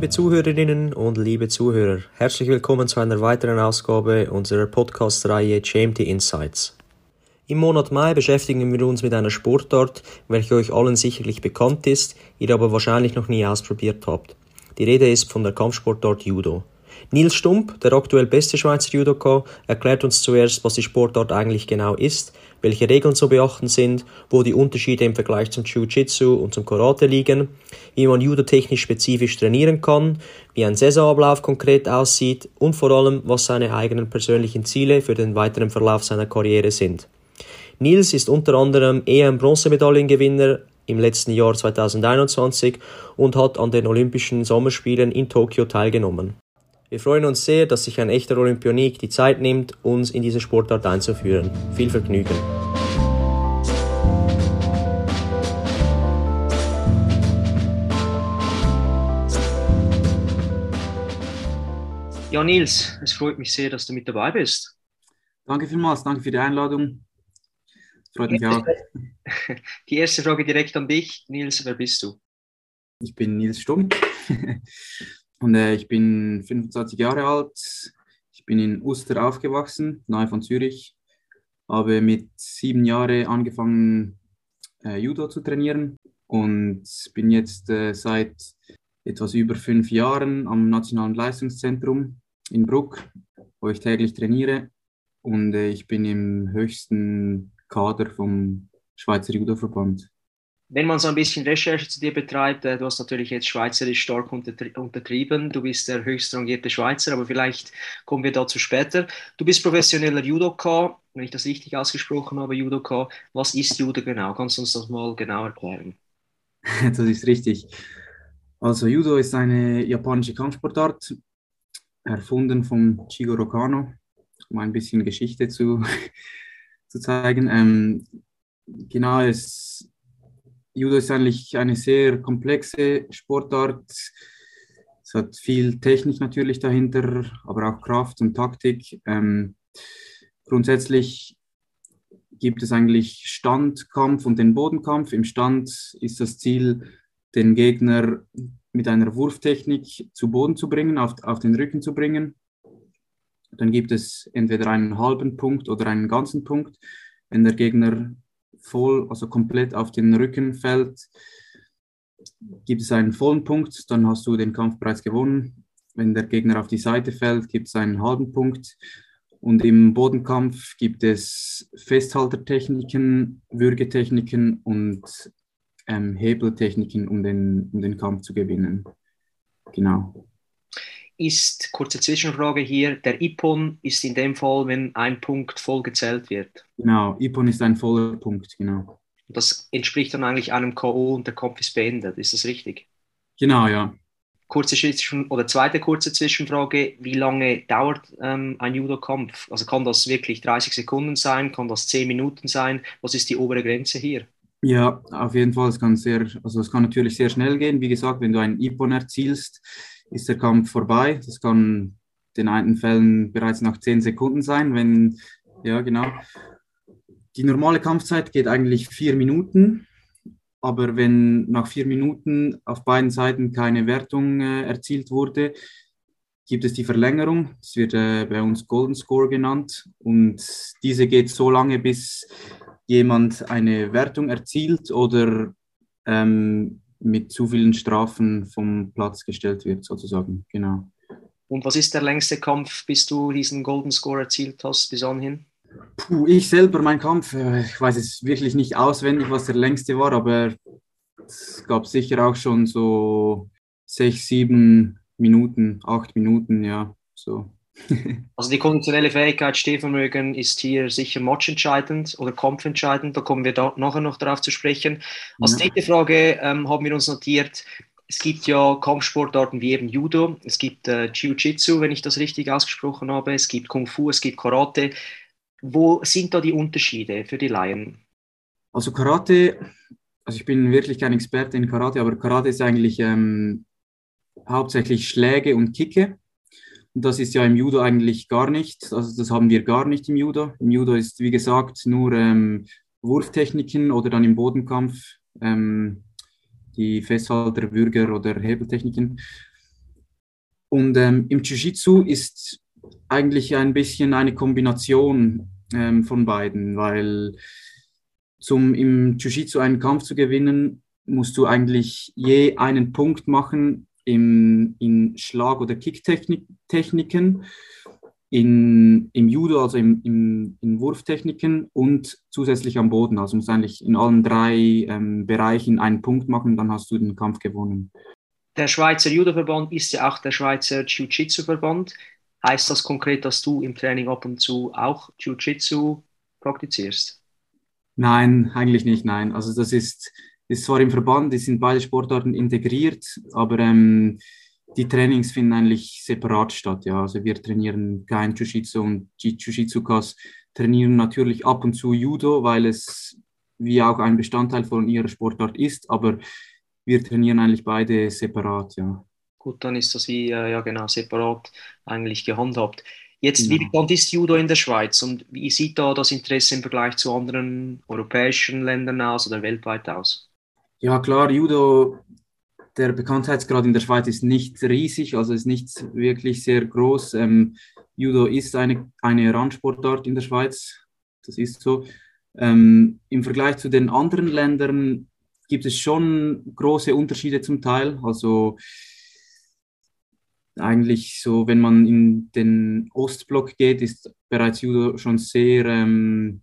Liebe Zuhörerinnen und liebe Zuhörer, herzlich willkommen zu einer weiteren Ausgabe unserer Podcast-Reihe GMT Insights. Im Monat Mai beschäftigen wir uns mit einer Sportart, welche euch allen sicherlich bekannt ist, ihr aber wahrscheinlich noch nie ausprobiert habt. Die Rede ist von der Kampfsportart Judo. Nils Stump, der aktuell beste Schweizer Judoka, erklärt uns zuerst, was die Sportart eigentlich genau ist, welche Regeln zu beachten sind, wo die Unterschiede im Vergleich zum Jiu-Jitsu und zum Karate liegen, wie man Judo technisch spezifisch trainieren kann, wie ein Saisonablauf konkret aussieht und vor allem, was seine eigenen persönlichen Ziele für den weiteren Verlauf seiner Karriere sind. Nils ist unter anderem EM-Bronzemedaillengewinner im letzten Jahr 2021 und hat an den Olympischen Sommerspielen in Tokio teilgenommen. Wir freuen uns sehr, dass sich ein echter Olympionik die Zeit nimmt, uns in diese Sportart einzuführen. Viel Vergnügen! Ja, Nils, es freut mich sehr, dass du mit dabei bist. Danke vielmals, danke für die Einladung. Freut mich auch. Die erste Frage direkt an dich. Nils, wer bist du? Ich bin Nils Stumm und äh, ich bin 25 Jahre alt. Ich bin in Uster aufgewachsen, nahe von Zürich. Habe mit sieben Jahren angefangen, äh, Judo zu trainieren und bin jetzt äh, seit etwas über fünf Jahren am Nationalen Leistungszentrum in Bruck, wo ich täglich trainiere. Und äh, ich bin im höchsten Kader vom Schweizer Judo-Verband. Wenn man so ein bisschen Recherche zu dir betreibt, äh, du hast natürlich jetzt schweizerisch stark untertrieben, du bist der höchst rangierte Schweizer, aber vielleicht kommen wir dazu später. Du bist professioneller Judoka, wenn ich das richtig ausgesprochen habe, Judoka. Was ist Judo genau? Kannst du uns das mal genau erklären? Das ist richtig. Also Judo ist eine japanische Kampfsportart, erfunden von Chigoro Kano, um ein bisschen Geschichte zu zu zeigen. Ähm, genau, es, Judo ist eigentlich eine sehr komplexe Sportart. Es hat viel Technik natürlich dahinter, aber auch Kraft und Taktik. Ähm, grundsätzlich gibt es eigentlich Standkampf und den Bodenkampf. Im Stand ist das Ziel, den Gegner mit einer Wurftechnik zu Boden zu bringen, auf, auf den Rücken zu bringen. Dann gibt es entweder einen halben Punkt oder einen ganzen Punkt. Wenn der Gegner voll, also komplett auf den Rücken fällt, gibt es einen vollen Punkt, dann hast du den Kampf bereits gewonnen. Wenn der Gegner auf die Seite fällt, gibt es einen halben Punkt. Und im Bodenkampf gibt es Festhaltertechniken, Würgetechniken und ähm, Hebeltechniken, um den, um den Kampf zu gewinnen. Genau ist, kurze Zwischenfrage hier, der IPON ist in dem Fall, wenn ein Punkt voll gezählt wird. Genau, IPON ist ein voller Punkt, genau. Das entspricht dann eigentlich einem K.O. und der Kampf ist beendet, ist das richtig? Genau, ja. Kurze Zwischen oder zweite kurze Zwischenfrage, wie lange dauert ähm, ein Judo-Kampf? Also kann das wirklich 30 Sekunden sein, kann das 10 Minuten sein? Was ist die obere Grenze hier? Ja, auf jeden Fall. Es kann sehr, also es kann natürlich sehr schnell gehen. Wie gesagt, wenn du einen Ipon erzielst, ist der Kampf vorbei. Das kann in einen Fällen bereits nach zehn Sekunden sein, wenn, ja, genau. Die normale Kampfzeit geht eigentlich vier Minuten, aber wenn nach vier Minuten auf beiden Seiten keine Wertung äh, erzielt wurde, gibt es die Verlängerung. Das wird äh, bei uns Golden Score genannt und diese geht so lange, bis jemand eine Wertung erzielt oder ähm, mit zu vielen Strafen vom Platz gestellt wird, sozusagen. Genau. Und was ist der längste Kampf, bis du diesen Golden Score erzielt hast, bis anhin? Puh, ich selber, mein Kampf, äh, ich weiß es wirklich nicht auswendig, was der längste war, aber es gab sicher auch schon so sechs, sieben Minuten, acht Minuten, ja, so. also die konditionelle Fähigkeit, Stehvermögen ist hier sicher matchentscheidend oder kampfentscheidend. Da kommen wir da nachher noch darauf zu sprechen. Als dritte Frage ähm, haben wir uns notiert, es gibt ja Kampfsportarten wie eben Judo, es gibt äh, Jiu-Jitsu, wenn ich das richtig ausgesprochen habe, es gibt Kung Fu, es gibt Karate. Wo sind da die Unterschiede für die Laien? Also Karate, also ich bin wirklich kein Experte in Karate, aber Karate ist eigentlich ähm, hauptsächlich Schläge und Kicke. Das ist ja im Judo eigentlich gar nicht. Also das haben wir gar nicht im Judo. Im Judo ist, wie gesagt, nur ähm, Wurftechniken oder dann im Bodenkampf ähm, die Festhalter, Würger oder Hebeltechniken. Und ähm, im Jiu-Jitsu ist eigentlich ein bisschen eine Kombination ähm, von beiden, weil zum im Jiu-Jitsu einen Kampf zu gewinnen, musst du eigentlich je einen Punkt machen im, in Schlag- oder Kicktechniken, in, im Judo, also im, im, in Wurftechniken und zusätzlich am Boden. Also musst du eigentlich in allen drei ähm, Bereichen einen Punkt machen, dann hast du den Kampf gewonnen. Der Schweizer Judo-Verband ist ja auch der Schweizer Jiu-Jitsu-Verband. Heißt das konkret, dass du im Training ab und zu auch Jiu-Jitsu praktizierst? Nein, eigentlich nicht, nein. Also das ist, ist zwar im Verband, die sind beide Sportarten integriert, aber ähm, die Trainings finden eigentlich separat statt. Ja. Also wir trainieren kein Jiu-Jitsu und die Jiu-Jitsukas trainieren natürlich ab und zu Judo, weil es wie auch ein Bestandteil von ihrer Sportart ist, aber wir trainieren eigentlich beide separat, ja. Gut, dann ist das wie, äh, ja genau, separat eigentlich gehandhabt. Jetzt, genau. wie bekannt ist Judo in der Schweiz und wie sieht da das Interesse im Vergleich zu anderen europäischen Ländern aus oder weltweit aus? Ja, klar, Judo, der Bekanntheitsgrad in der Schweiz ist nicht riesig, also ist nicht wirklich sehr groß. Ähm, Judo ist eine, eine Randsportart in der Schweiz, das ist so. Ähm, Im Vergleich zu den anderen Ländern gibt es schon große Unterschiede zum Teil. Also eigentlich so, wenn man in den Ostblock geht, ist bereits Judo schon sehr, ähm,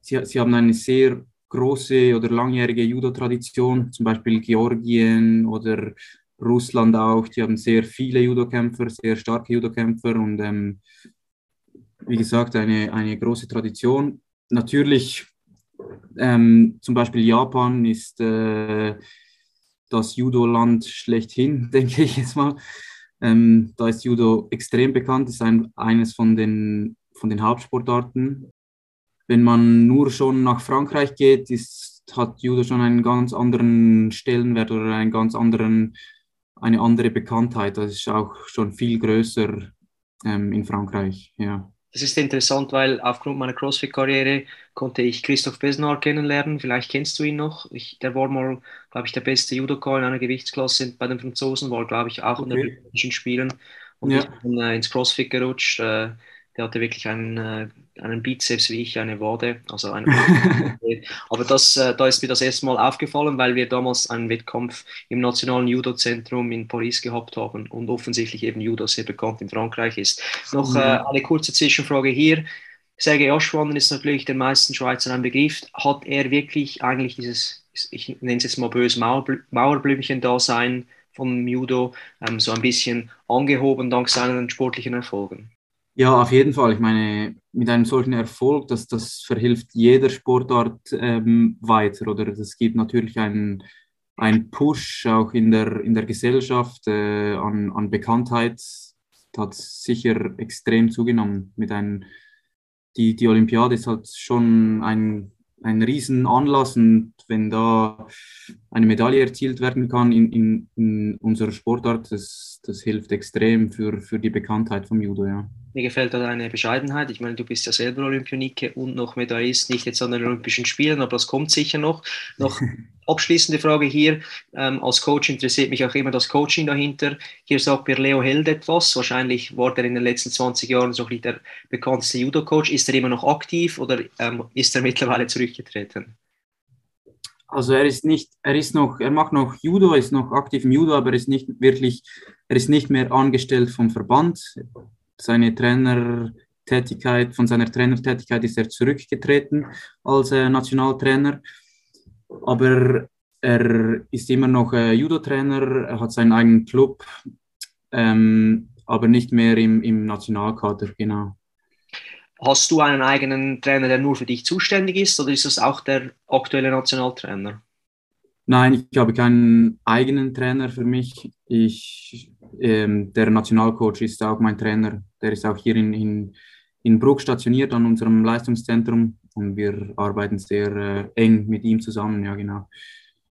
sie, sie haben eine sehr große oder langjährige Judo-Tradition, zum Beispiel Georgien oder Russland auch, die haben sehr viele Judokämpfer, sehr starke Judokämpfer und ähm, wie gesagt, eine, eine große Tradition. Natürlich ähm, zum Beispiel Japan ist äh, das Judo-Land schlechthin, denke ich jetzt mal. Ähm, da ist Judo extrem bekannt, ist ein, eines von den, von den Hauptsportarten. Wenn man nur schon nach Frankreich geht, ist, hat Judo schon einen ganz anderen Stellenwert oder einen ganz anderen, eine andere Bekanntheit. Das ist auch schon viel größer ähm, in Frankreich. Ja. Das ist interessant, weil aufgrund meiner CrossFit-Karriere konnte ich Christoph Besnar kennenlernen. Vielleicht kennst du ihn noch. Ich, der war mal, glaube ich, der beste Judoka in einer Gewichtsklasse bei den Franzosen, war, glaube ich, auch okay. in den Olympischen Spielen. Und ja. ich bin äh, ins CrossFit gerutscht. Äh, der hatte wirklich einen, äh, einen Bizeps wie ich, eine Wade. Also eine Aber das, äh, da ist mir das erste Mal aufgefallen, weil wir damals einen Wettkampf im Nationalen Judo-Zentrum in Paris gehabt haben und offensichtlich eben Judo sehr bekannt in Frankreich ist. Noch äh, eine kurze Zwischenfrage hier. Sergei Oschwander ist natürlich den meisten Schweizern ein Begriff. Hat er wirklich eigentlich dieses, ich nenne es jetzt mal böse, Mauerblümchen-Dasein vom Judo ähm, so ein bisschen angehoben dank seinen sportlichen Erfolgen? Ja, auf jeden Fall. Ich meine, mit einem solchen Erfolg, das, das verhilft jeder Sportart ähm, weiter. Oder es gibt natürlich einen, einen Push auch in der, in der Gesellschaft äh, an, an Bekanntheit. Das hat sicher extrem zugenommen. Mit einem, die, die Olympiade ist halt schon ein, ein Riesenanlass und wenn da eine Medaille erzielt werden kann in, in, in unserer Sportart, das, das hilft extrem für, für die Bekanntheit vom Judo, ja. Mir gefällt da deine Bescheidenheit. Ich meine, du bist ja selber Olympionike und noch Medaillist, nicht jetzt an den Olympischen Spielen, aber das kommt sicher noch. Noch abschließende Frage hier. Ähm, als Coach interessiert mich auch immer das Coaching dahinter. Hier sagt mir Leo Held etwas. Wahrscheinlich war er in den letzten 20 Jahren so ein der bekannteste Judo-Coach. Ist er immer noch aktiv oder ähm, ist er mittlerweile zurückgetreten? Also er ist nicht, er ist noch, er macht noch Judo, ist noch aktiv im Judo, aber ist nicht wirklich, er ist nicht mehr angestellt vom Verband seine Trainertätigkeit, von seiner Trainertätigkeit ist er zurückgetreten als äh, Nationaltrainer. Aber er ist immer noch äh, Judo-Trainer, er hat seinen eigenen Club, ähm, aber nicht mehr im, im Nationalkader, genau. Hast du einen eigenen Trainer, der nur für dich zuständig ist, oder ist das auch der aktuelle Nationaltrainer? Nein, ich habe keinen eigenen Trainer für mich. Ich, ähm, der Nationalcoach ist auch mein Trainer. Der ist auch hier in, in, in Bruck stationiert an unserem Leistungszentrum und wir arbeiten sehr äh, eng mit ihm zusammen. Ja, genau.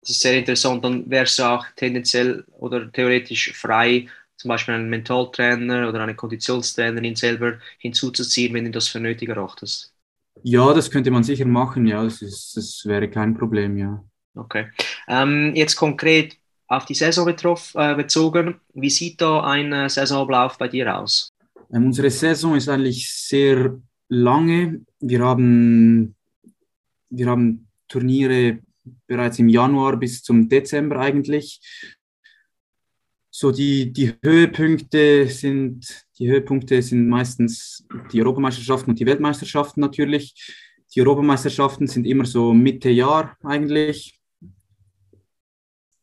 Das ist sehr interessant. Dann wärst du auch tendenziell oder theoretisch frei, zum Beispiel einen Mentaltrainer oder eine Konditionstrainerin selber hinzuzuziehen, wenn du das für nötig erachtest. Ja, das könnte man sicher machen. Ja, das, ist, das wäre kein Problem. Ja. Okay. Ähm, jetzt konkret, auf die Saison betroff, äh, bezogen. Wie sieht da ein äh, Saisonablauf bei dir aus? Ähm, unsere Saison ist eigentlich sehr lange. Wir haben, wir haben Turniere bereits im Januar bis zum Dezember eigentlich. So die, die Höhepunkte sind die Höhepunkte sind meistens die Europameisterschaften und die Weltmeisterschaften natürlich. Die Europameisterschaften sind immer so Mitte Jahr eigentlich.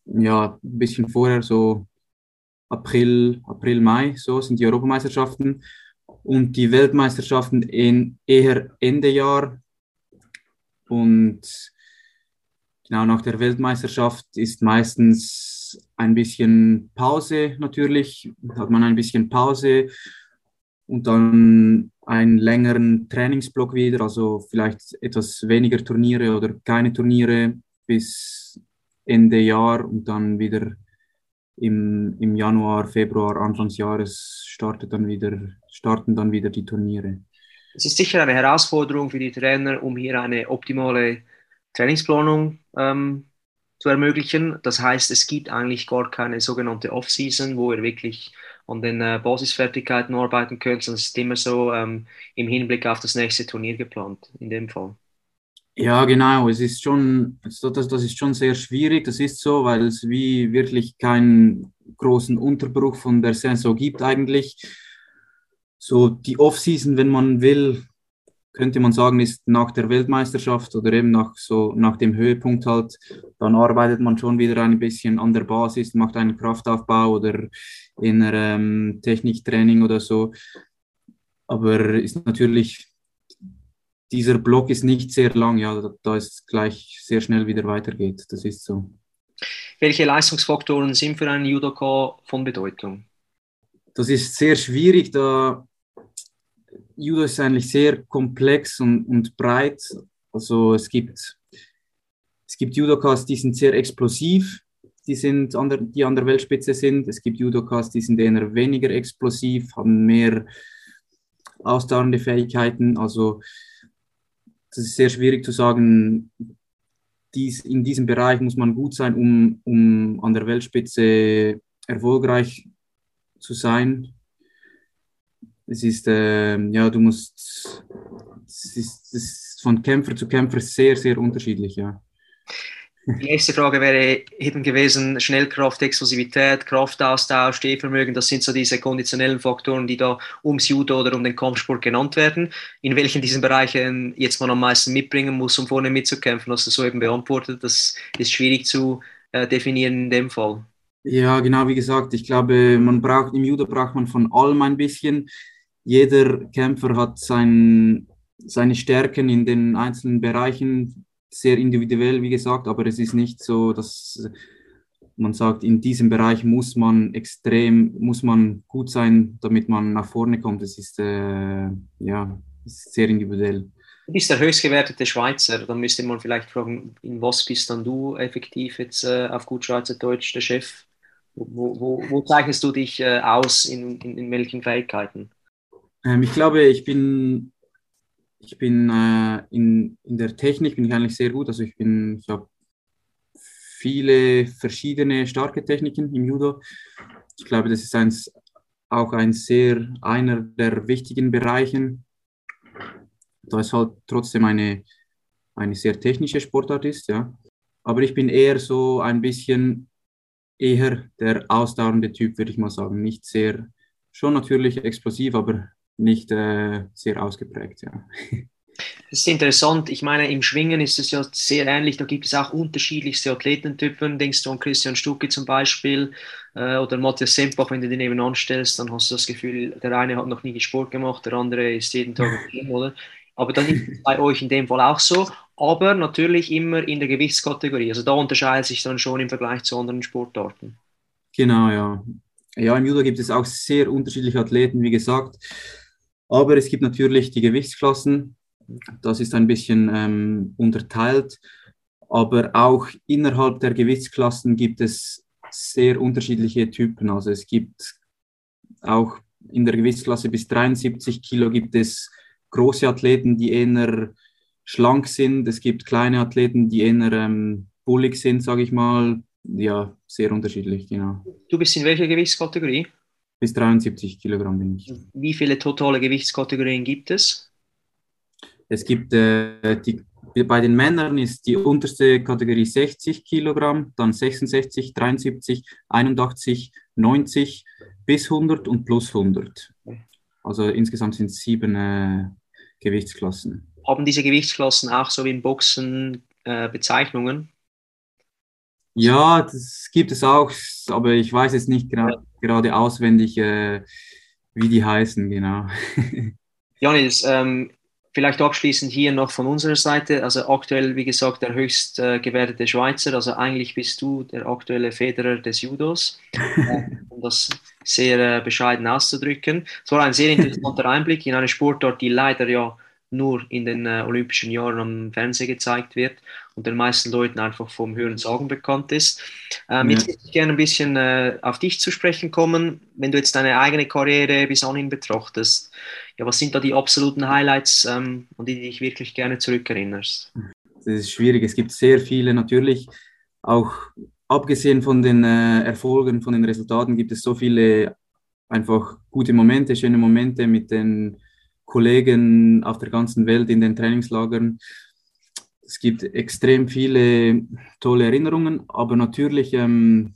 Ja, ein bisschen vorher, so April, April, Mai, so sind die Europameisterschaften. Und die Weltmeisterschaften in eher Ende Jahr. Und genau nach der Weltmeisterschaft ist meistens ein bisschen Pause natürlich, hat man ein bisschen Pause und dann einen längeren Trainingsblock wieder, also vielleicht etwas weniger Turniere oder keine Turniere bis Ende Jahr und dann wieder im, im Januar, Februar, Anfangsjahres startet dann wieder, starten dann wieder die Turniere. Es ist sicher eine Herausforderung für die Trainer, um hier eine optimale Trainingsplanung ähm, zu ermöglichen. Das heißt, es gibt eigentlich gar keine sogenannte Off-Season, wo ihr wirklich an den äh, Basisfertigkeiten arbeiten könnt, sondern es ist immer so ähm, im Hinblick auf das nächste Turnier geplant, in dem Fall. Ja, genau. Es ist schon, das, das ist schon sehr schwierig. Das ist so, weil es wie wirklich keinen großen Unterbruch von der Saison gibt eigentlich. So die Off-Season, wenn man will, könnte man sagen, ist nach der Weltmeisterschaft oder eben nach so nach dem Höhepunkt halt, dann arbeitet man schon wieder ein bisschen an der Basis, macht einen Kraftaufbau oder in ähm, Techniktraining oder so. Aber ist natürlich dieser Block ist nicht sehr lang, ja, da, da es gleich sehr schnell wieder weitergeht. Das ist so. Welche Leistungsfaktoren sind für einen Judoka von Bedeutung? Das ist sehr schwierig, da Judo ist eigentlich sehr komplex und, und breit. Also es gibt, es gibt Judokas, die sind sehr explosiv, die, sind an der, die an der Weltspitze sind. Es gibt Judokas, die sind eher weniger explosiv, haben mehr ausdauernde Fähigkeiten. Also das ist sehr schwierig zu sagen, dies, in diesem Bereich muss man gut sein, um, um an der Weltspitze erfolgreich zu sein es ist, äh, ja, du musst, es ist, es ist von Kämpfer zu Kämpfer sehr, sehr unterschiedlich, ja. Die nächste Frage wäre eben gewesen, Schnellkraft, Explosivität, Kraftaustausch, Stehvermögen, das sind so diese konditionellen Faktoren, die da ums Judo oder um den Kampfsport genannt werden. In welchen diesen Bereichen jetzt man am meisten mitbringen muss, um vorne mitzukämpfen, hast du so eben beantwortet. Das ist schwierig zu äh, definieren in dem Fall. Ja, genau, wie gesagt, ich glaube, man braucht, im Judo braucht man von allem ein bisschen jeder Kämpfer hat sein, seine Stärken in den einzelnen Bereichen, sehr individuell, wie gesagt, aber es ist nicht so, dass man sagt, in diesem Bereich muss man extrem, muss man gut sein, damit man nach vorne kommt. Es ist, äh, ja, ist sehr individuell. Du bist der höchstgewertete Schweizer. Dann müsste man vielleicht fragen, in was bist dann du effektiv jetzt äh, auf gut Schweizerdeutsch der Chef? Wo, wo, wo zeichnest du dich äh, aus, in, in, in welchen Fähigkeiten? Ähm, ich glaube, ich bin, ich bin äh, in, in der Technik bin ich eigentlich sehr gut. Also ich bin, ich habe viele verschiedene starke Techniken im Judo. Ich glaube, das ist eins, auch ein sehr einer der wichtigen Bereichen, da es halt trotzdem eine, eine sehr technische Sportart ist, ja. Aber ich bin eher so ein bisschen eher der ausdauernde Typ, würde ich mal sagen. Nicht sehr, schon natürlich explosiv, aber nicht äh, sehr ausgeprägt. Ja. Das ist interessant. Ich meine, im Schwingen ist es ja sehr ähnlich. Da gibt es auch unterschiedlichste Athletentypen. Denkst du an Christian Stucki zum Beispiel äh, oder Matthias Sempach, wenn du den nebenan stellst, dann hast du das Gefühl, der eine hat noch nie Sport gemacht, der andere ist jeden Tag im Team, oder? Aber dann ist es bei euch in dem Fall auch so. Aber natürlich immer in der Gewichtskategorie. Also da unterscheidet sich dann schon im Vergleich zu anderen Sportarten. Genau, ja. Ja, im Judo gibt es auch sehr unterschiedliche Athleten, wie gesagt. Aber es gibt natürlich die Gewichtsklassen. Das ist ein bisschen ähm, unterteilt. Aber auch innerhalb der Gewichtsklassen gibt es sehr unterschiedliche Typen. Also es gibt auch in der Gewichtsklasse bis 73 Kilo gibt es große Athleten, die eher schlank sind. Es gibt kleine Athleten, die eher ähm, bullig sind, sage ich mal, ja, sehr unterschiedlich, genau. Du bist in welcher Gewichtskategorie? Bis 73 Kilogramm bin ich. Wie viele totale Gewichtskategorien gibt es? Es gibt äh, die, bei den Männern ist die unterste Kategorie 60 Kilogramm, dann 66, 73, 81, 90 bis 100 und plus 100. Also insgesamt sind es sieben äh, Gewichtsklassen. Haben diese Gewichtsklassen auch so wie im Boxen äh, Bezeichnungen? Ja, das gibt es auch, aber ich weiß jetzt nicht gra gerade auswendig, äh, wie die heißen, genau. Janis, ähm, vielleicht abschließend hier noch von unserer Seite. Also aktuell, wie gesagt, der höchst äh, gewertete Schweizer. Also eigentlich bist du der aktuelle Federer des Judos, äh, um das sehr äh, bescheiden auszudrücken. Es war ein sehr interessanter Einblick in eine Sportart, die leider ja nur in den äh, Olympischen Jahren am Fernsehen gezeigt wird und den meisten Leuten einfach vom Hören Sagen bekannt ist. Ähm, ja. Jetzt würde ich gerne ein bisschen äh, auf dich zu sprechen kommen. Wenn du jetzt deine eigene Karriere bis anhin betrachtest, ja, was sind da die absoluten Highlights, ähm, an die du dich wirklich gerne zurückerinnerst? Das ist schwierig. Es gibt sehr viele natürlich. Auch abgesehen von den äh, Erfolgen, von den Resultaten, gibt es so viele einfach gute Momente, schöne Momente mit den Kollegen auf der ganzen Welt in den Trainingslagern. Es gibt extrem viele tolle Erinnerungen, aber natürlich ähm,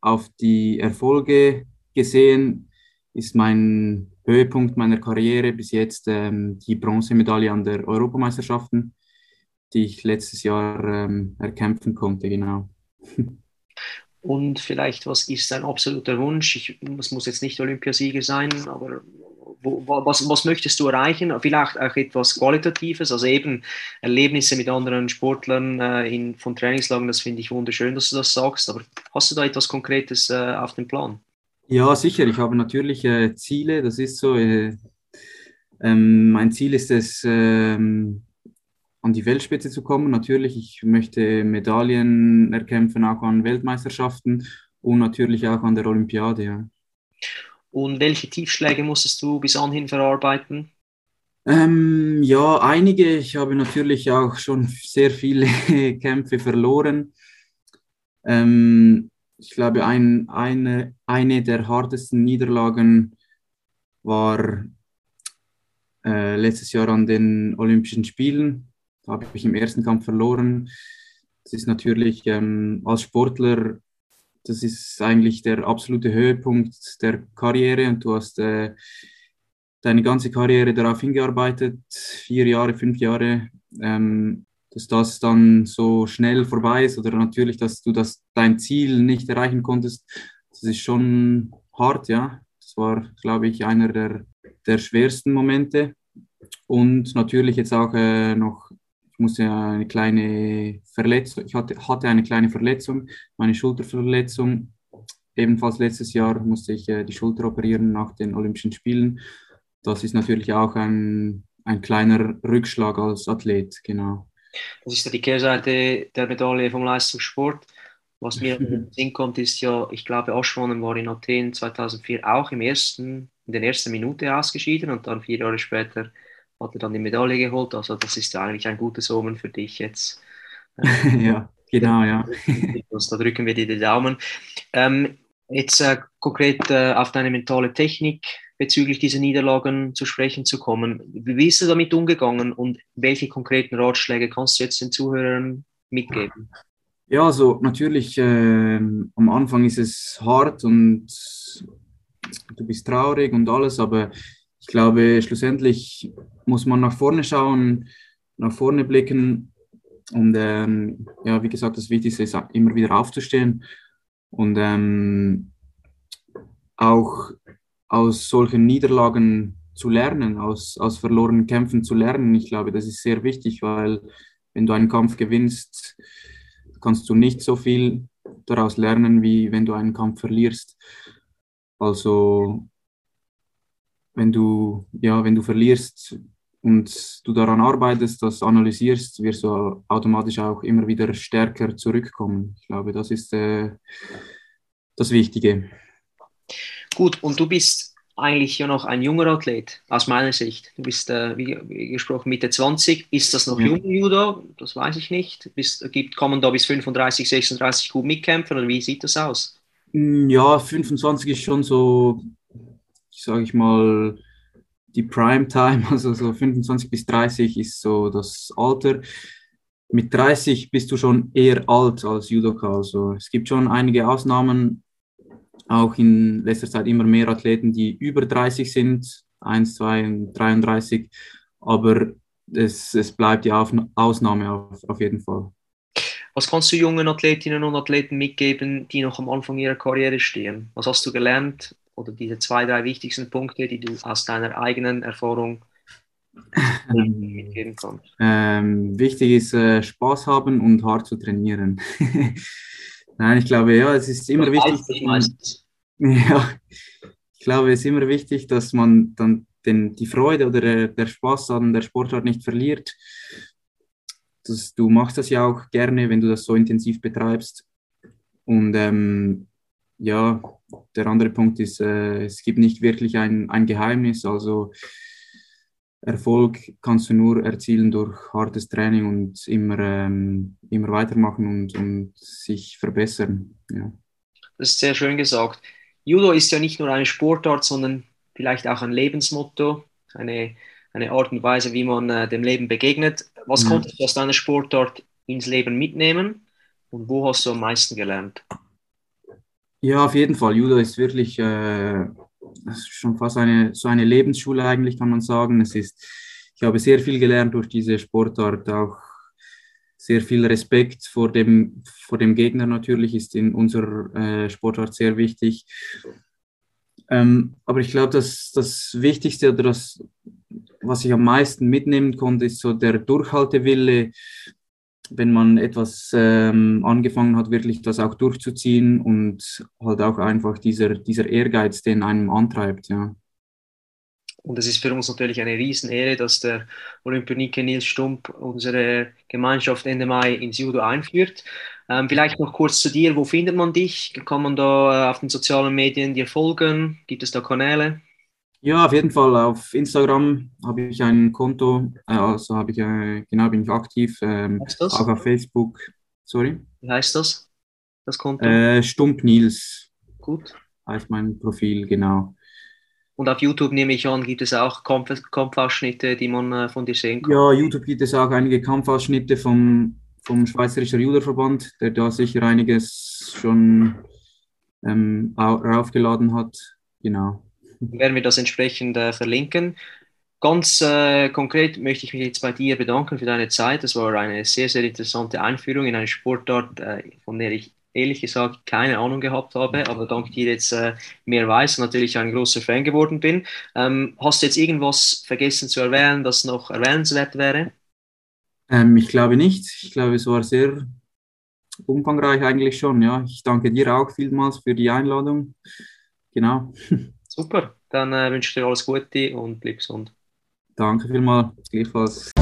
auf die Erfolge gesehen ist mein Höhepunkt meiner Karriere bis jetzt ähm, die Bronzemedaille an der Europameisterschaften, die ich letztes Jahr ähm, erkämpfen konnte, genau. Und vielleicht, was ist dein absoluter Wunsch? Ich, es muss jetzt nicht Olympiasieger sein, aber wo, was, was möchtest du erreichen? Vielleicht auch etwas Qualitatives, also eben Erlebnisse mit anderen Sportlern äh, in, von Trainingslagen, das finde ich wunderschön, dass du das sagst, aber hast du da etwas Konkretes äh, auf dem Plan? Ja, sicher, ich habe natürlich äh, Ziele, das ist so. Äh, ähm, mein Ziel ist es, ähm, an die Weltspitze zu kommen. Natürlich, ich möchte Medaillen erkämpfen, auch an Weltmeisterschaften und natürlich auch an der Olympiade. Ja. Und welche Tiefschläge musstest du bis anhin verarbeiten? Ähm, ja, einige. Ich habe natürlich auch schon sehr viele Kämpfe verloren. Ähm, ich glaube, ein, eine, eine der hartesten Niederlagen war äh, letztes Jahr an den Olympischen Spielen. Da habe ich im ersten Kampf verloren. Das ist natürlich ähm, als Sportler das ist eigentlich der absolute Höhepunkt der Karriere und du hast äh, deine ganze Karriere darauf hingearbeitet, vier Jahre, fünf Jahre, ähm, dass das dann so schnell vorbei ist oder natürlich, dass du das, dein Ziel nicht erreichen konntest, das ist schon hart, ja. Das war, glaube ich, einer der, der schwersten Momente. Und natürlich jetzt auch äh, noch musste eine kleine Verletzung, ich hatte, hatte eine kleine Verletzung, meine Schulterverletzung. Ebenfalls letztes Jahr musste ich äh, die Schulter operieren nach den Olympischen Spielen. Das ist natürlich auch ein, ein kleiner Rückschlag als Athlet, genau. Das ist ja die Kehrseite der Medaille vom Leistungssport. Was mir in den Sinn kommt, ist ja, ich glaube, Oschwanen war in Athen 2004 auch im ersten, in der ersten Minute ausgeschieden und dann vier Jahre später hat er dann die Medaille geholt. Also das ist ja eigentlich ein gutes Omen für dich jetzt. ja, genau, ja. da drücken wir dir die Daumen. Ähm, jetzt äh, konkret äh, auf deine mentale Technik bezüglich dieser Niederlagen zu sprechen zu kommen. Wie bist du damit umgegangen und welche konkreten Ratschläge kannst du jetzt den Zuhörern mitgeben? Ja, also natürlich, äh, am Anfang ist es hart und du bist traurig und alles, aber ich glaube, schlussendlich muss man nach vorne schauen, nach vorne blicken. Und ähm, ja, wie gesagt, das Wichtigste ist immer wieder aufzustehen und ähm, auch aus solchen Niederlagen zu lernen, aus, aus verlorenen Kämpfen zu lernen. Ich glaube, das ist sehr wichtig, weil wenn du einen Kampf gewinnst, kannst du nicht so viel daraus lernen, wie wenn du einen Kampf verlierst. Also wenn du, ja, wenn du verlierst und du daran arbeitest, das analysierst, wirst du automatisch auch immer wieder stärker zurückkommen. Ich glaube, das ist äh, das Wichtige. Gut, und du bist eigentlich ja noch ein junger Athlet, aus meiner Sicht. Du bist, äh, wie, gesprochen, Mitte 20. Ist das noch ja. jung, Judo? Das weiß ich nicht. Bist, gibt, kommen da bis 35, 36 gut mitkämpfen oder wie sieht das aus? Mm, ja, 25 ist schon so, sage ich mal, die Prime-Time, also so 25 bis 30 ist so das Alter. Mit 30 bist du schon eher alt als Judoka. Also es gibt schon einige Ausnahmen, auch in letzter Zeit immer mehr Athleten, die über 30 sind, 1, 2, 33, aber es, es bleibt die Ausnahme auf, auf jeden Fall. Was kannst du jungen Athletinnen und Athleten mitgeben, die noch am Anfang ihrer Karriere stehen? Was hast du gelernt oder diese zwei, drei wichtigsten Punkte, die du aus deiner eigenen Erfahrung mitgeben kannst? Ähm, wichtig ist äh, Spaß haben und hart zu trainieren. Nein, ich glaube, ja, es ist immer wichtig. Man, ja, ich glaube, es ist immer wichtig, dass man dann den, die Freude oder der, der Spaß an der Sportart nicht verliert. Das, du machst das ja auch gerne, wenn du das so intensiv betreibst. Und ähm, ja, der andere Punkt ist, äh, es gibt nicht wirklich ein, ein Geheimnis. Also Erfolg kannst du nur erzielen durch hartes Training und immer, ähm, immer weitermachen und, und sich verbessern. Ja. Das ist sehr schön gesagt. Judo ist ja nicht nur eine Sportart, sondern vielleicht auch ein Lebensmotto, eine, eine Art und Weise, wie man äh, dem Leben begegnet. Was ja. konntest du aus deiner Sportart ins Leben mitnehmen und wo hast du am meisten gelernt? Ja, auf jeden Fall. Judo ist wirklich äh, ist schon fast eine, so eine Lebensschule eigentlich, kann man sagen. Es ist, ich habe sehr viel gelernt durch diese Sportart, auch sehr viel Respekt vor dem, vor dem Gegner natürlich ist in unserer äh, Sportart sehr wichtig. Ähm, aber ich glaube, dass das Wichtigste oder das, was ich am meisten mitnehmen konnte, ist so der Durchhaltewille, wenn man etwas ähm, angefangen hat, wirklich das auch durchzuziehen und halt auch einfach dieser, dieser Ehrgeiz, den einem antreibt, ja. Und es ist für uns natürlich eine Riesenehre, dass der Olympionike Nils Stump unsere Gemeinschaft Ende Mai ins Judo einführt. Ähm, vielleicht noch kurz zu dir, wo findet man dich? Kann man da auf den sozialen Medien dir folgen? Gibt es da Kanäle? Ja, auf jeden Fall. Auf Instagram habe ich ein Konto, äh, also habe ich, äh, genau, bin ich aktiv. Ähm, auch auf Facebook. Sorry. Wie heißt das? Das Konto? Äh, Stump Nils. Gut. Heißt mein Profil, genau. Und auf YouTube nehme ich an, gibt es auch Kampf Kampfausschnitte, die man äh, von dir sehen kann? Ja, YouTube gibt es auch einige Kampfausschnitte vom, vom Schweizerischen Juderverband, der da sicher einiges schon ähm, raufgeladen hat. Genau werden wir das entsprechend äh, verlinken. Ganz äh, konkret möchte ich mich jetzt bei dir bedanken für deine Zeit. Das war eine sehr, sehr interessante Einführung in eine Sportart, äh, von der ich ehrlich gesagt keine Ahnung gehabt habe, aber dank dir jetzt äh, mehr weiß und natürlich ein großer Fan geworden bin. Ähm, hast du jetzt irgendwas vergessen zu erwähnen, das noch erwähnenswert wäre? Ähm, ich glaube nicht. Ich glaube, es war sehr umfangreich eigentlich schon. Ja, ich danke dir auch vielmals für die Einladung. Genau. Super, dann äh, wünsche ich dir alles Gute und bleib gesund. Danke vielmals, gleichfalls.